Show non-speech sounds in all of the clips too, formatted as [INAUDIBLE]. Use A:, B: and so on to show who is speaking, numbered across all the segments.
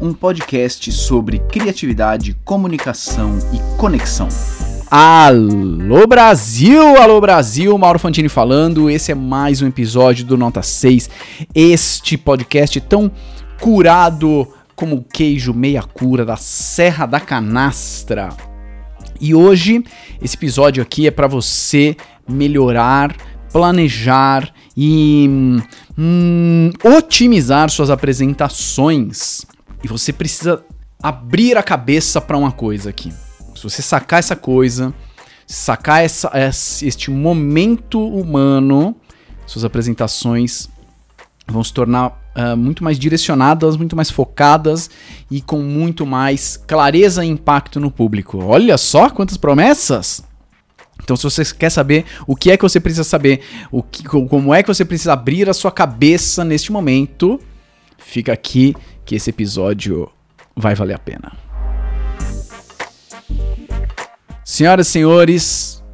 A: Um podcast sobre criatividade, comunicação e conexão. Alô Brasil, alô Brasil, Mauro Fantini falando. Esse é mais um episódio do Nota 6. Este podcast tão curado como o queijo meia cura da Serra da Canastra. E hoje esse episódio aqui é para você melhorar, planejar e hum, otimizar suas apresentações. E você precisa abrir a cabeça para uma coisa aqui. Se você sacar essa coisa, sacar essa, este momento humano, suas apresentações vão se tornar uh, muito mais direcionadas, muito mais focadas e com muito mais clareza e impacto no público. Olha só quantas promessas! Então, se você quer saber o que é que você precisa saber, o que, como é que você precisa abrir a sua cabeça neste momento, fica aqui que esse episódio vai valer a pena. Senhoras e senhores,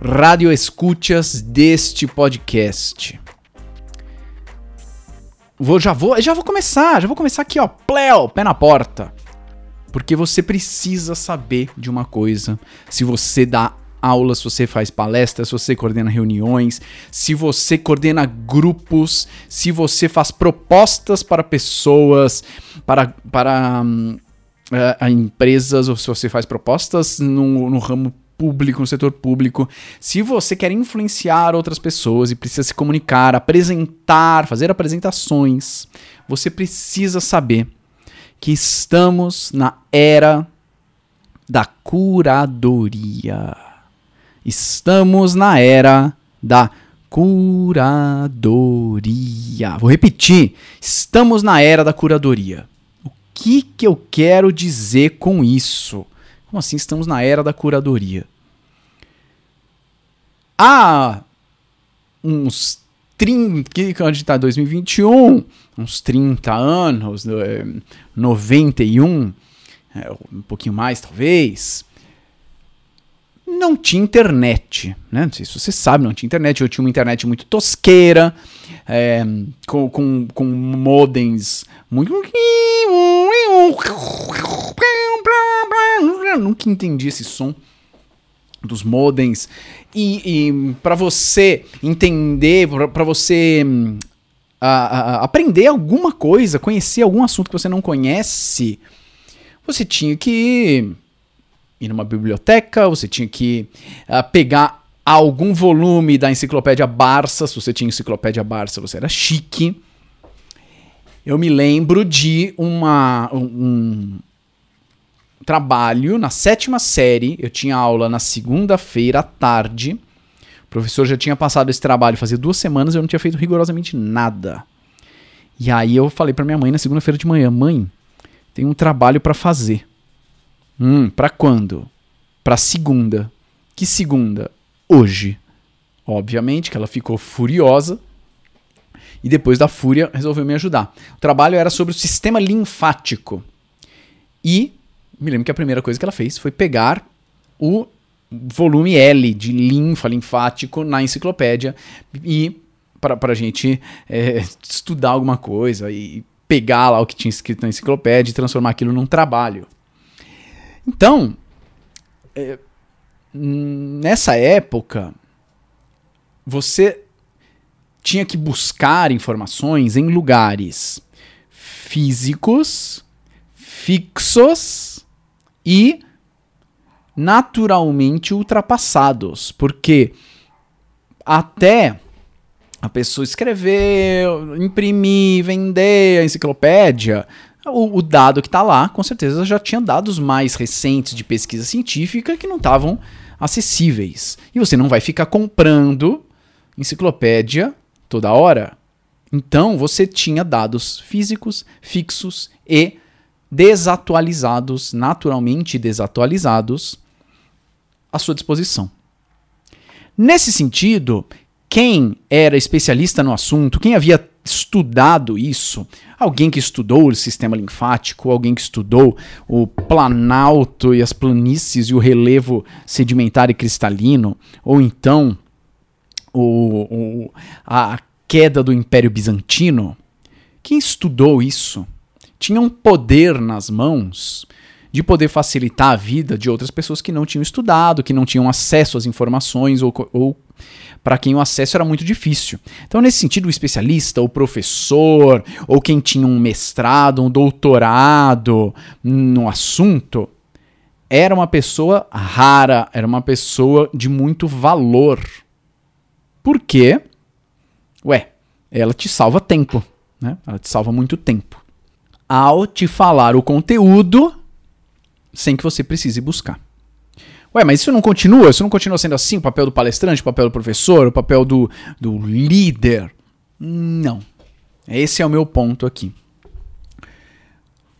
A: rádio escutas deste podcast. Vou, já vou, já vou começar, já vou começar aqui, ó, pleo, pé na porta. Porque você precisa saber de uma coisa. Se você dá aulas, se você faz palestras, se você coordena reuniões, se você coordena grupos, se você faz propostas para pessoas, para, para uh, empresas, ou se você faz propostas no, no ramo público, no setor público, se você quer influenciar outras pessoas e precisa se comunicar, apresentar, fazer apresentações, você precisa saber que estamos na era da curadoria. Estamos na era da curadoria. Vou repetir. Estamos na era da curadoria. O que, que eu quero dizer com isso? Como assim estamos na era da curadoria? Há uns 30, que a gente está 2021, uns 30 anos, 91, é, é, um pouquinho mais talvez, não tinha internet, né? Não sei se você sabe, não tinha internet. Eu tinha uma internet muito tosqueira, é, com, com, com modems muito. [LAUGHS] Nunca entendi esse som dos modems e, e para você entender, para você uh, uh, aprender alguma coisa, conhecer algum assunto que você não conhece, você tinha que ir numa biblioteca, você tinha que uh, pegar algum volume da enciclopédia Barça, se você tinha enciclopédia Barça, você era chique. Eu me lembro de uma, um, trabalho na sétima série, eu tinha aula na segunda-feira à tarde. O professor já tinha passado esse trabalho fazia duas semanas eu não tinha feito rigorosamente nada. E aí eu falei para minha mãe na segunda-feira de manhã: Mãe, tem um trabalho para fazer. Hum, para quando? Para segunda. Que segunda? Hoje. Obviamente que ela ficou furiosa e depois da fúria resolveu me ajudar. O trabalho era sobre o sistema linfático. E me lembro que a primeira coisa que ela fez foi pegar o volume L de linfa, linfático na enciclopédia e para a gente é, estudar alguma coisa e pegar lá o que tinha escrito na enciclopédia e transformar aquilo num trabalho. Então, é, nessa época, você tinha que buscar informações em lugares físicos, fixos e naturalmente ultrapassados, porque até a pessoa escrever, imprimir, vender a enciclopédia, o, o dado que está lá, com certeza já tinha dados mais recentes de pesquisa científica que não estavam acessíveis. E você não vai ficar comprando enciclopédia toda hora. Então você tinha dados físicos, fixos e desatualizados, naturalmente desatualizados, à sua disposição. Nesse sentido, quem era especialista no assunto, quem havia estudado isso, alguém que estudou o sistema linfático, alguém que estudou o planalto e as planícies e o relevo sedimentar e cristalino, ou então o, o, a queda do Império Bizantino, quem estudou isso tinha um poder nas mãos de poder facilitar a vida de outras pessoas que não tinham estudado, que não tinham acesso às informações ou, ou para quem o acesso era muito difícil. Então, nesse sentido, o especialista, o professor, ou quem tinha um mestrado, um doutorado no assunto, era uma pessoa rara, era uma pessoa de muito valor. Por quê? Ué, ela te salva tempo, né? Ela te salva muito tempo. Ao te falar o conteúdo sem que você precise buscar. Ué, mas isso não continua? Isso não continua sendo assim? O papel do palestrante, o papel do professor, o papel do, do líder? Não. Esse é o meu ponto aqui.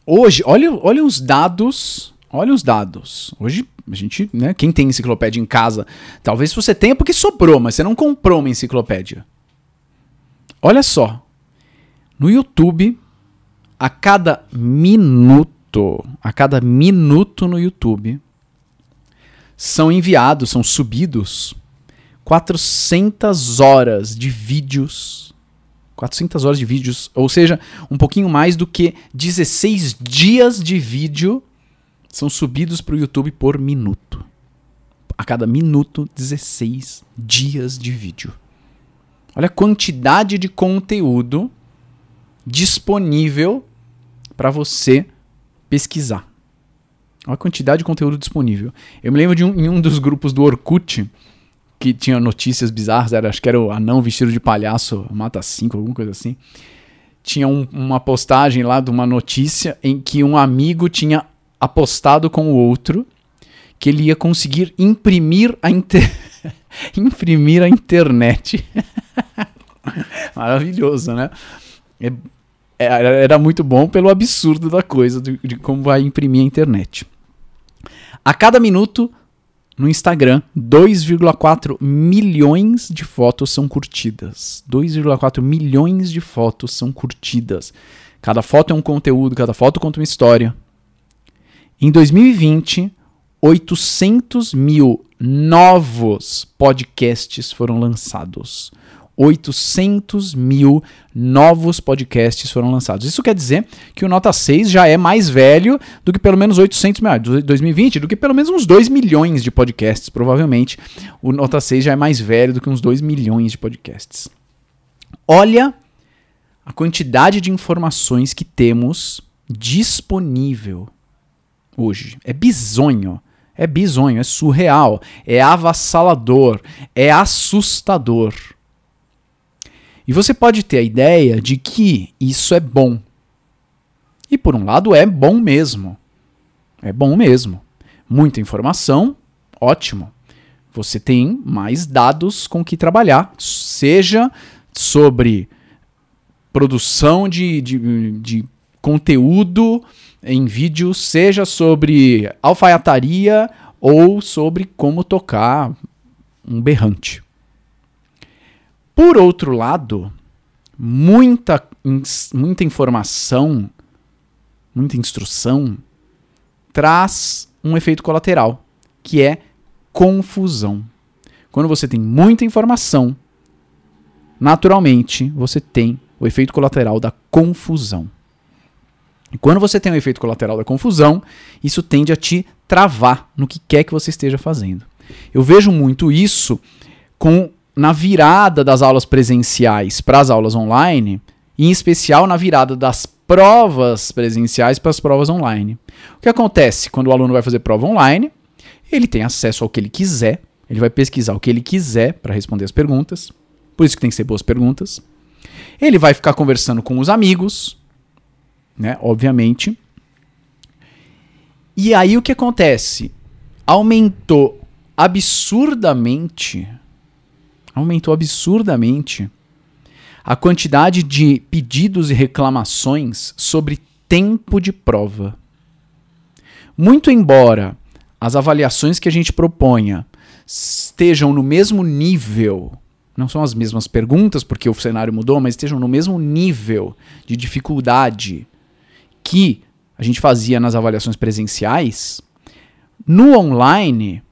A: Hoje, olha, olha os dados. Olha os dados. Hoje, a gente, né? Quem tem enciclopédia em casa, talvez você tenha porque sobrou, mas você não comprou uma enciclopédia. Olha só. No YouTube, a cada minuto, a cada minuto no YouTube, são enviados, são subidos 400 horas de vídeos. 400 horas de vídeos, ou seja, um pouquinho mais do que 16 dias de vídeo são subidos para o YouTube por minuto. A cada minuto, 16 dias de vídeo. Olha a quantidade de conteúdo disponível para você pesquisar. Olha a quantidade de conteúdo disponível. Eu me lembro de um, em um dos grupos do Orkut, que tinha notícias bizarras, era, acho que era o anão vestido de palhaço, mata 5, alguma coisa assim. Tinha um, uma postagem lá de uma notícia em que um amigo tinha apostado com o outro que ele ia conseguir imprimir a, inter... [LAUGHS] imprimir a internet. [LAUGHS] Maravilhoso, né? É, é, era muito bom pelo absurdo da coisa, de, de como vai imprimir a internet. A cada minuto, no Instagram, 2,4 milhões de fotos são curtidas. 2,4 milhões de fotos são curtidas. Cada foto é um conteúdo, cada foto conta uma história. Em 2020, 800 mil novos podcasts foram lançados. 800 mil novos podcasts foram lançados. Isso quer dizer que o Nota 6 já é mais velho do que pelo menos 800 mil, 2020, do que pelo menos uns 2 milhões de podcasts, provavelmente. O Nota 6 já é mais velho do que uns 2 milhões de podcasts. Olha a quantidade de informações que temos disponível hoje. É bizonho. É bizonho, é surreal, é avassalador, é assustador. E você pode ter a ideia de que isso é bom. E por um lado é bom mesmo. É bom mesmo. Muita informação, ótimo. Você tem mais dados com que trabalhar, seja sobre produção de, de, de conteúdo em vídeo, seja sobre alfaiataria ou sobre como tocar um berrante. Por outro lado, muita, muita informação, muita instrução, traz um efeito colateral, que é confusão. Quando você tem muita informação, naturalmente você tem o efeito colateral da confusão. E quando você tem o efeito colateral da confusão, isso tende a te travar no que quer que você esteja fazendo. Eu vejo muito isso com na virada das aulas presenciais para as aulas online, em especial na virada das provas presenciais para as provas online. O que acontece quando o aluno vai fazer prova online? Ele tem acesso ao que ele quiser, ele vai pesquisar o que ele quiser para responder as perguntas, por isso que tem que ser boas perguntas. Ele vai ficar conversando com os amigos, né, obviamente. E aí o que acontece? Aumentou absurdamente aumentou absurdamente a quantidade de pedidos e reclamações sobre tempo de prova. Muito embora as avaliações que a gente proponha estejam no mesmo nível não são as mesmas perguntas, porque o cenário mudou, mas estejam no mesmo nível de dificuldade que a gente fazia nas avaliações presenciais, no online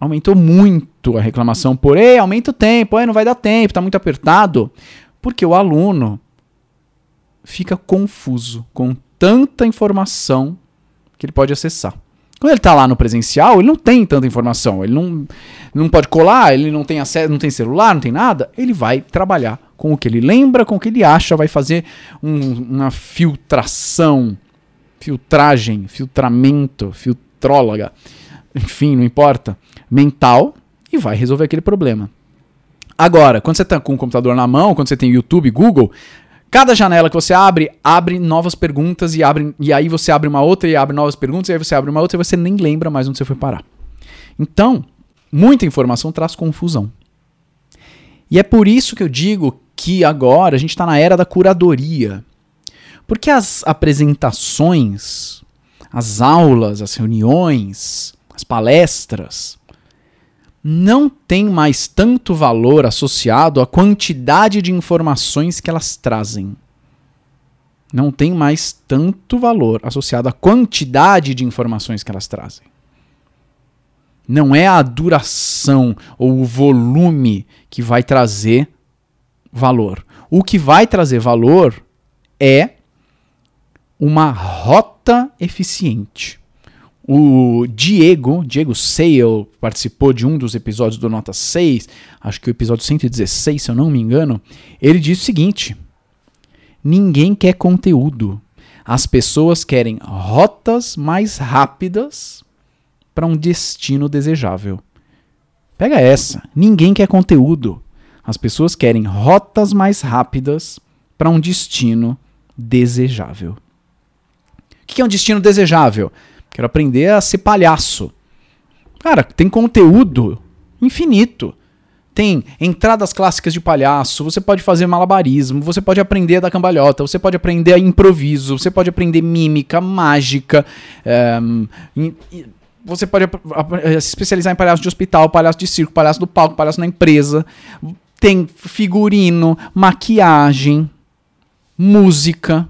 A: aumentou muito a reclamação por, ei, aumenta o tempo, ei, não vai dar tempo, está muito apertado, porque o aluno fica confuso com tanta informação que ele pode acessar. Quando ele está lá no presencial, ele não tem tanta informação, ele não, não pode colar, ele não tem acesso, não tem celular, não tem nada, ele vai trabalhar com o que ele lembra, com o que ele acha, vai fazer um, uma filtração, filtragem, filtramento, filtróloga, enfim, não importa, mental e vai resolver aquele problema. Agora, quando você está com o computador na mão, quando você tem YouTube, Google, Cada janela que você abre, abre novas perguntas e, abre, e aí você abre uma outra e abre novas perguntas, e aí você abre uma outra e você nem lembra mais onde você foi parar. Então, muita informação traz confusão. E é por isso que eu digo que agora a gente está na era da curadoria. Porque as apresentações, as aulas, as reuniões, as palestras, não tem mais tanto valor associado à quantidade de informações que elas trazem. Não tem mais tanto valor associado à quantidade de informações que elas trazem. Não é a duração ou o volume que vai trazer valor. O que vai trazer valor é uma rota eficiente. O Diego, Diego Sale, participou de um dos episódios do Nota 6, acho que o episódio 116, se eu não me engano. Ele disse o seguinte: Ninguém quer conteúdo. As pessoas querem rotas mais rápidas para um destino desejável. Pega essa. Ninguém quer conteúdo. As pessoas querem rotas mais rápidas para um destino desejável. O que é um destino desejável? Quero aprender a ser palhaço. Cara, tem conteúdo infinito. Tem entradas clássicas de palhaço, você pode fazer malabarismo, você pode aprender a dar cambalhota, você pode aprender a improviso, você pode aprender mímica, mágica, é, você pode se especializar em palhaço de hospital, palhaço de circo, palhaço do palco, palhaço na empresa. Tem figurino, maquiagem, música.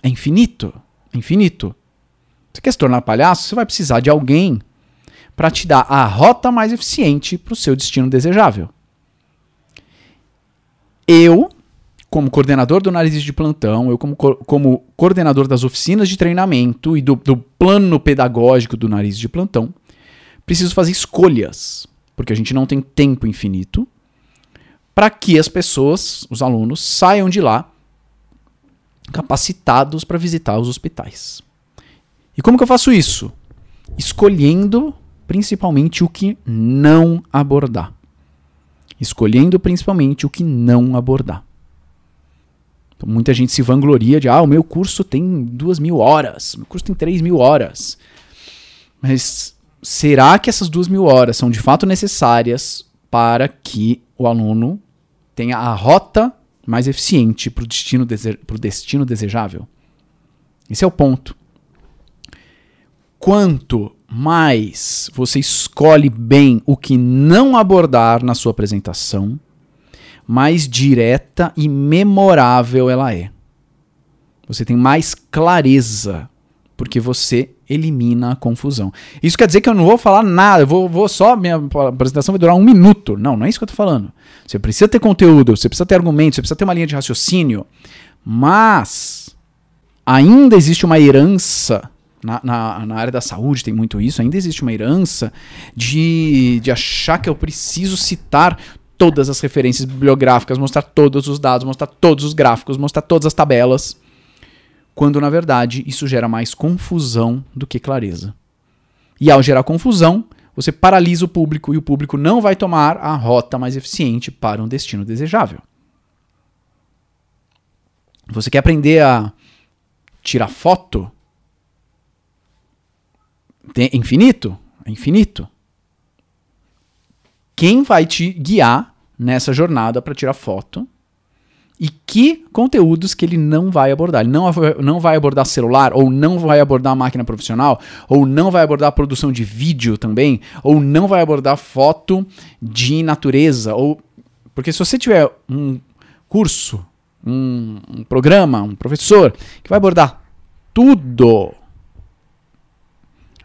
A: É infinito. É infinito. Você quer se tornar palhaço? Você vai precisar de alguém para te dar a rota mais eficiente para o seu destino desejável. Eu, como coordenador do Nariz de Plantão, eu, como, co como coordenador das oficinas de treinamento e do, do plano pedagógico do Nariz de Plantão, preciso fazer escolhas, porque a gente não tem tempo infinito, para que as pessoas, os alunos, saiam de lá capacitados para visitar os hospitais. E como que eu faço isso? Escolhendo principalmente o que não abordar. Escolhendo principalmente o que não abordar. Então, muita gente se vangloria de, ah, o meu curso tem duas mil horas, meu curso tem três mil horas. Mas será que essas duas mil horas são de fato necessárias para que o aluno tenha a rota mais eficiente para o destino, dese destino desejável? Esse é o ponto quanto mais você escolhe bem o que não abordar na sua apresentação, mais direta e memorável ela é. Você tem mais clareza, porque você elimina a confusão. Isso quer dizer que eu não vou falar nada, eu vou, vou só. Minha apresentação vai durar um minuto. Não, não é isso que eu estou falando. Você precisa ter conteúdo, você precisa ter argumentos, você precisa ter uma linha de raciocínio, mas ainda existe uma herança na, na, na, área da saúde tem muito isso, ainda existe uma herança de, de achar que eu preciso citar todas as referências bibliográficas, mostrar todos os dados, mostrar todos os gráficos, mostrar todas as tabelas, quando na verdade isso gera mais confusão do que clareza. E ao gerar confusão, você paralisa o público e o público não vai tomar a rota mais eficiente para um destino desejável. Você quer aprender a tirar foto? Tem, infinito? É infinito. Quem vai te guiar nessa jornada para tirar foto e que conteúdos que ele não vai abordar. Ele não, não vai abordar celular, ou não vai abordar máquina profissional, ou não vai abordar produção de vídeo também, ou não vai abordar foto de natureza, ou Porque se você tiver um curso, um, um programa, um professor que vai abordar tudo,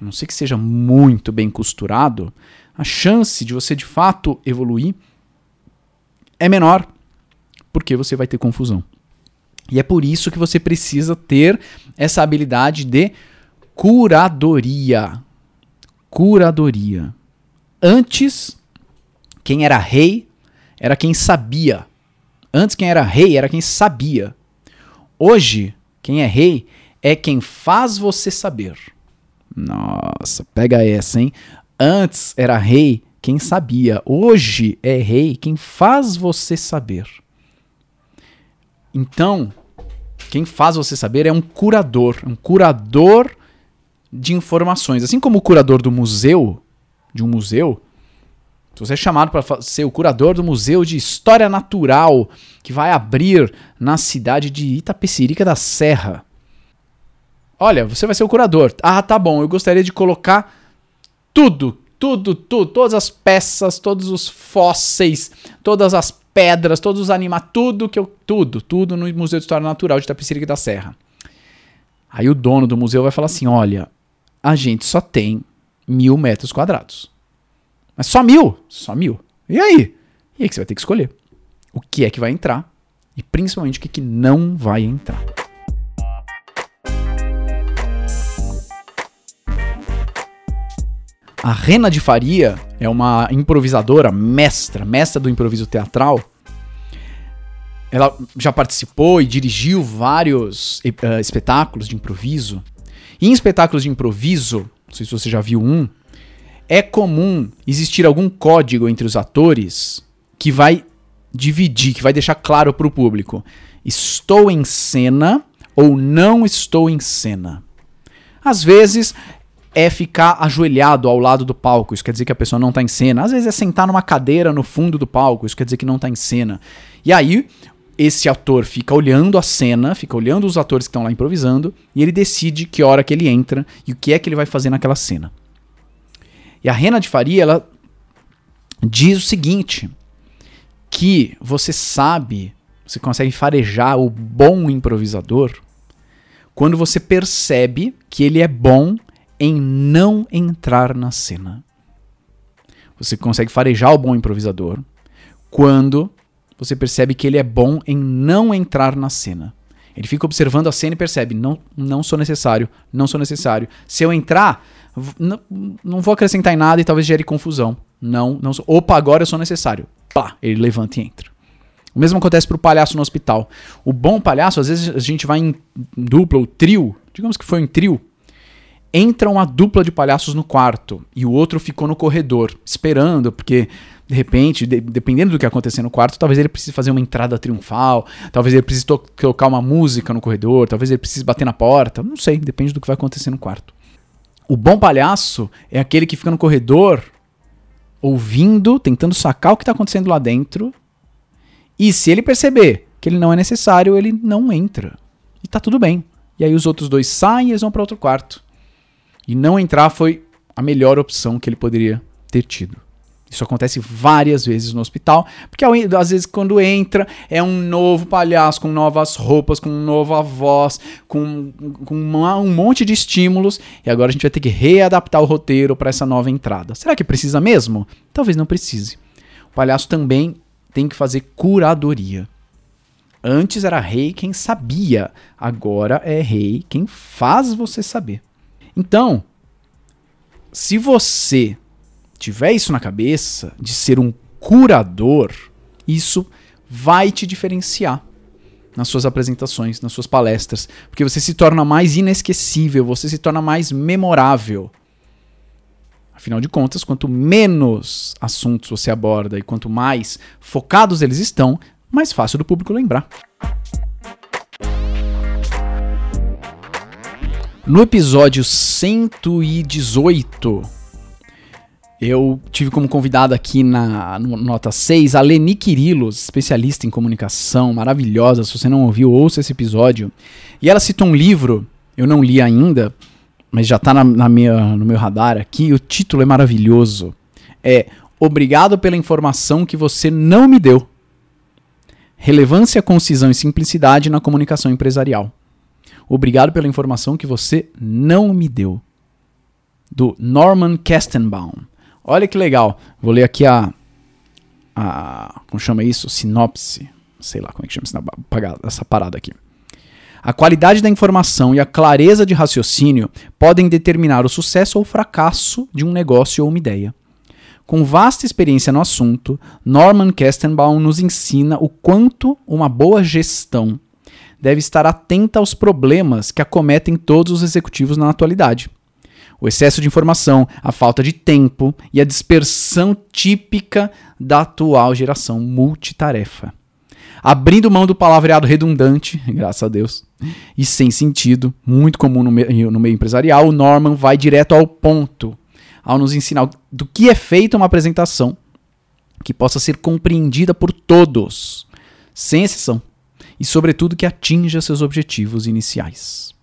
A: a não ser que seja muito bem costurado, a chance de você de fato evoluir é menor, porque você vai ter confusão. E é por isso que você precisa ter essa habilidade de curadoria. Curadoria. Antes, quem era rei era quem sabia. Antes, quem era rei era quem sabia. Hoje, quem é rei é quem faz você saber. Nossa, pega essa, hein? Antes era rei quem sabia. Hoje é rei quem faz você saber. Então, quem faz você saber é um curador, um curador de informações. Assim como o curador do museu, de um museu, se você é chamado para ser o curador do Museu de História Natural, que vai abrir na cidade de Itapecerica da Serra. Olha, você vai ser o curador. Ah, tá bom, eu gostaria de colocar tudo, tudo, tudo, todas as peças, todos os fósseis, todas as pedras, todos os animais, tudo que eu. Tudo, tudo no Museu de História Natural de Itapecerica da Serra. Aí o dono do museu vai falar assim: olha, a gente só tem mil metros quadrados. Mas só mil? Só mil. E aí? E aí que você vai ter que escolher. O que é que vai entrar e principalmente o que, é que não vai entrar. A Rena de Faria é uma improvisadora mestra, mestra do improviso teatral. Ela já participou e dirigiu vários uh, espetáculos de improviso. E em espetáculos de improviso, não sei se você já viu um, é comum existir algum código entre os atores que vai dividir, que vai deixar claro para o público: estou em cena ou não estou em cena. Às vezes é ficar ajoelhado ao lado do palco, isso quer dizer que a pessoa não está em cena. Às vezes é sentar numa cadeira no fundo do palco, isso quer dizer que não está em cena. E aí, esse ator fica olhando a cena, fica olhando os atores que estão lá improvisando, e ele decide que hora que ele entra e o que é que ele vai fazer naquela cena. E a Rena de Faria, ela diz o seguinte: que você sabe, você consegue farejar o bom improvisador quando você percebe que ele é bom em não entrar na cena. Você consegue farejar o bom improvisador quando você percebe que ele é bom em não entrar na cena. Ele fica observando a cena e percebe: não, não sou necessário, não sou necessário. Se eu entrar, não, vou acrescentar em nada e talvez gere confusão. Não, não sou. Opa, agora eu sou necessário. Pá, ele levanta e entra. O mesmo acontece pro palhaço no hospital. O bom palhaço, às vezes a gente vai em dupla ou trio, digamos que foi em trio, entra uma dupla de palhaços no quarto e o outro ficou no corredor, esperando, porque de repente, de, dependendo do que acontecer no quarto, talvez ele precise fazer uma entrada triunfal, talvez ele precise to tocar uma música no corredor, talvez ele precise bater na porta, não sei, depende do que vai acontecer no quarto. O bom palhaço é aquele que fica no corredor ouvindo, tentando sacar o que está acontecendo lá dentro. E se ele perceber que ele não é necessário, ele não entra. E tá tudo bem. E aí os outros dois saem e eles vão para outro quarto. E não entrar foi a melhor opção que ele poderia ter tido. Isso acontece várias vezes no hospital, porque às vezes quando entra é um novo palhaço com novas roupas, com nova voz, com, com uma, um monte de estímulos, e agora a gente vai ter que readaptar o roteiro para essa nova entrada. Será que precisa mesmo? Talvez não precise. O palhaço também tem que fazer curadoria. Antes era rei quem sabia, agora é rei quem faz você saber. Então, se você tiver isso na cabeça, de ser um curador, isso vai te diferenciar nas suas apresentações, nas suas palestras, porque você se torna mais inesquecível, você se torna mais memorável. Afinal de contas, quanto menos assuntos você aborda e quanto mais focados eles estão, mais fácil do público lembrar. No episódio 118, eu tive como convidada aqui na nota 6 a Leni Quirilos, especialista em comunicação, maravilhosa. Se você não ouviu, ouça esse episódio. E ela citou um livro, eu não li ainda, mas já está na, na minha, no meu radar aqui. O título é maravilhoso. É Obrigado pela informação que você não me deu. Relevância, concisão e simplicidade na comunicação empresarial. Obrigado pela informação que você não me deu. Do Norman Kestenbaum. Olha que legal. Vou ler aqui a. a como chama isso? Sinopse. Sei lá como é que chama essa parada aqui. A qualidade da informação e a clareza de raciocínio podem determinar o sucesso ou fracasso de um negócio ou uma ideia. Com vasta experiência no assunto, Norman Kestenbaum nos ensina o quanto uma boa gestão deve estar atenta aos problemas que acometem todos os executivos na atualidade. O excesso de informação, a falta de tempo e a dispersão típica da atual geração multitarefa abrindo mão do palavreado redundante, [LAUGHS] graças a Deus, e sem sentido, muito comum no meio, no meio empresarial, o Norman vai direto ao ponto, ao nos ensinar do que é feita uma apresentação que possa ser compreendida por todos, sem exceção, e sobretudo que atinja seus objetivos iniciais.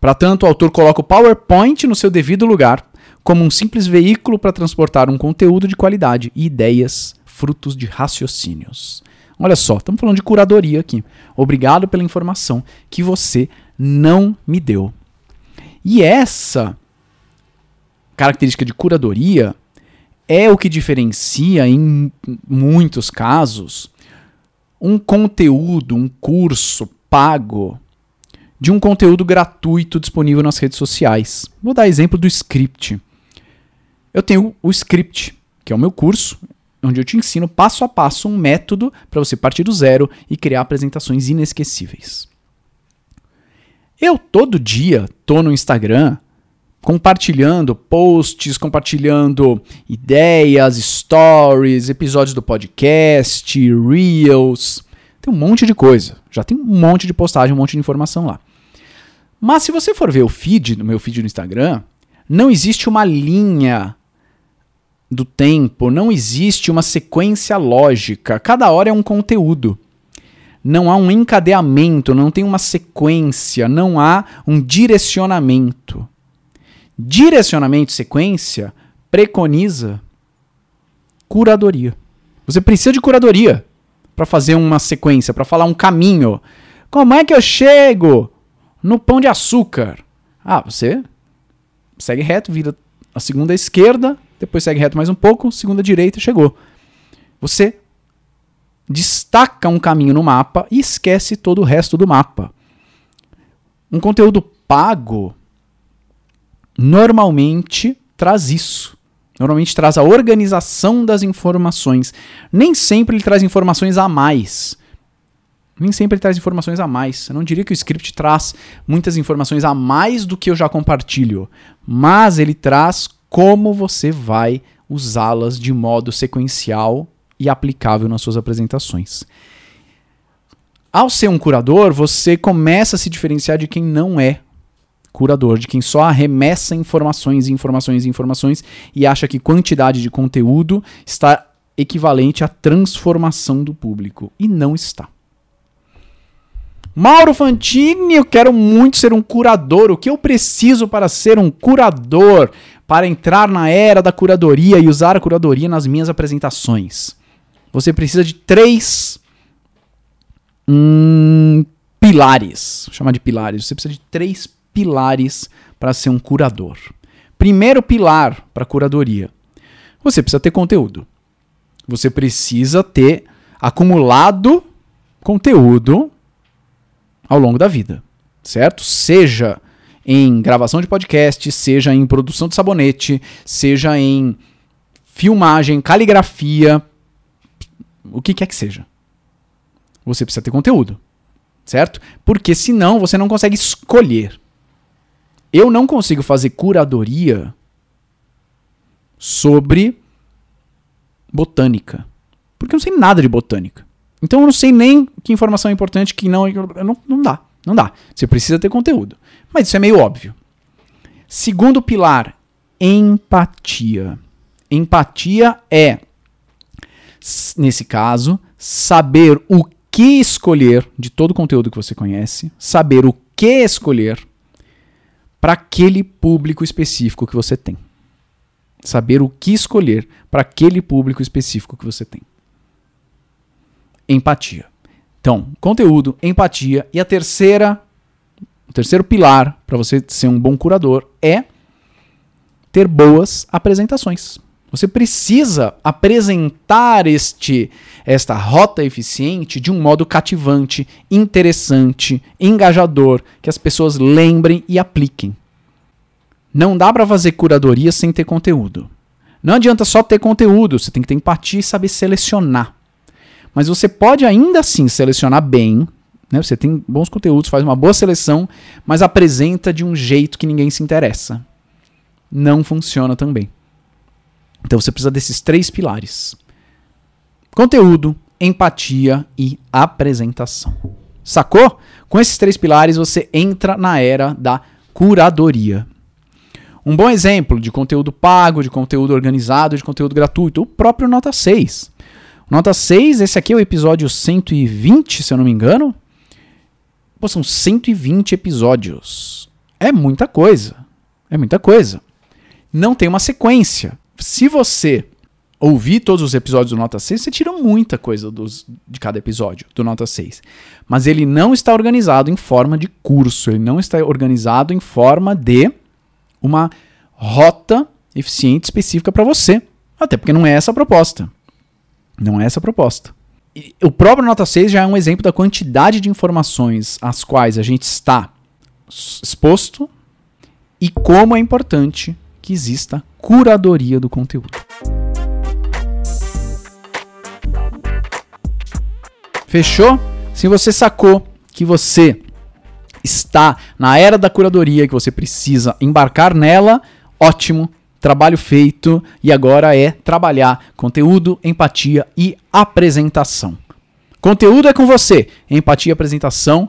A: Para tanto, o autor coloca o PowerPoint no seu devido lugar, como um simples veículo para transportar um conteúdo de qualidade e ideias frutos de raciocínios. Olha só, estamos falando de curadoria aqui. Obrigado pela informação que você não me deu. E essa característica de curadoria é o que diferencia, em muitos casos, um conteúdo, um curso pago de um conteúdo gratuito disponível nas redes sociais. Vou dar exemplo do script. Eu tenho o script, que é o meu curso, onde eu te ensino passo a passo um método para você partir do zero e criar apresentações inesquecíveis. Eu todo dia tô no Instagram compartilhando posts, compartilhando ideias, stories, episódios do podcast, reels, tem um monte de coisa. Já tem um monte de postagem, um monte de informação lá. Mas se você for ver o feed, no meu feed no Instagram, não existe uma linha do tempo, não existe uma sequência lógica. Cada hora é um conteúdo. Não há um encadeamento, não tem uma sequência, não há um direcionamento. Direcionamento, sequência, preconiza curadoria. Você precisa de curadoria para fazer uma sequência, para falar um caminho. Como é que eu chego no pão de açúcar? Ah, você segue reto, vira a segunda esquerda, depois segue reto mais um pouco, segunda direita, chegou. Você destaca um caminho no mapa e esquece todo o resto do mapa. Um conteúdo pago normalmente traz isso. Normalmente traz a organização das informações. Nem sempre ele traz informações a mais. Nem sempre ele traz informações a mais. Eu não diria que o script traz muitas informações a mais do que eu já compartilho, mas ele traz como você vai usá-las de modo sequencial e aplicável nas suas apresentações. Ao ser um curador, você começa a se diferenciar de quem não é curador, de quem só arremessa informações, informações e informações e acha que quantidade de conteúdo está equivalente à transformação do público. E não está. Mauro Fantini, eu quero muito ser um curador. O que eu preciso para ser um curador? Para entrar na era da curadoria e usar a curadoria nas minhas apresentações? Você precisa de três hum, pilares. Vou chamar de pilares. Você precisa de três pilares para ser um curador. Primeiro pilar para curadoria: você precisa ter conteúdo. Você precisa ter acumulado conteúdo ao longo da vida, certo? Seja em gravação de podcast, seja em produção de sabonete, seja em filmagem, caligrafia, o que quer que seja. Você precisa ter conteúdo, certo? Porque senão você não consegue escolher. Eu não consigo fazer curadoria sobre botânica, porque eu não sei nada de botânica. Então eu não sei nem que informação é importante, que não, não, não dá. Não dá. Você precisa ter conteúdo. Mas isso é meio óbvio. Segundo pilar, empatia. Empatia é, nesse caso, saber o que escolher de todo o conteúdo que você conhece, saber o que escolher para aquele público específico que você tem. Saber o que escolher para aquele público específico que você tem. empatia. Então, conteúdo, empatia e a terceira, o terceiro pilar para você ser um bom curador é ter boas apresentações. Você precisa apresentar este esta rota eficiente de um modo cativante, interessante, engajador, que as pessoas lembrem e apliquem. Não dá para fazer curadoria sem ter conteúdo. Não adianta só ter conteúdo, você tem que ter empatia e saber selecionar. Mas você pode ainda assim selecionar bem, né? Você tem bons conteúdos, faz uma boa seleção, mas apresenta de um jeito que ninguém se interessa. Não funciona também. Então você precisa desses três pilares: conteúdo, empatia e apresentação. Sacou? Com esses três pilares você entra na era da curadoria. Um bom exemplo de conteúdo pago, de conteúdo organizado, de conteúdo gratuito, o próprio Nota 6. Nota 6, esse aqui é o episódio 120, se eu não me engano. Pô, são 120 episódios. É muita coisa. É muita coisa. Não tem uma sequência se você ouvir todos os episódios do Nota 6, você tira muita coisa dos, de cada episódio do Nota 6. Mas ele não está organizado em forma de curso, ele não está organizado em forma de uma rota eficiente específica para você. Até porque não é essa a proposta. Não é essa a proposta. E o próprio Nota 6 já é um exemplo da quantidade de informações às quais a gente está exposto e como é importante que exista curadoria do conteúdo. Fechou? Se você sacou que você está na era da curadoria, que você precisa embarcar nela, ótimo, trabalho feito e agora é trabalhar conteúdo, empatia e apresentação. Conteúdo é com você, empatia e apresentação.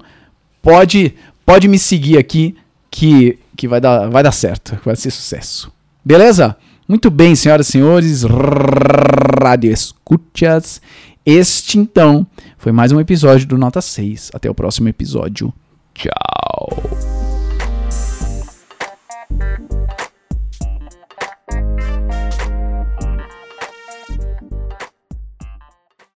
A: Pode pode me seguir aqui que que vai dar, vai dar certo, vai ser sucesso. Beleza? Muito bem, senhoras e senhores, rádio escuchas. Este então foi mais um episódio do Nota 6. Até o próximo episódio. Tchau.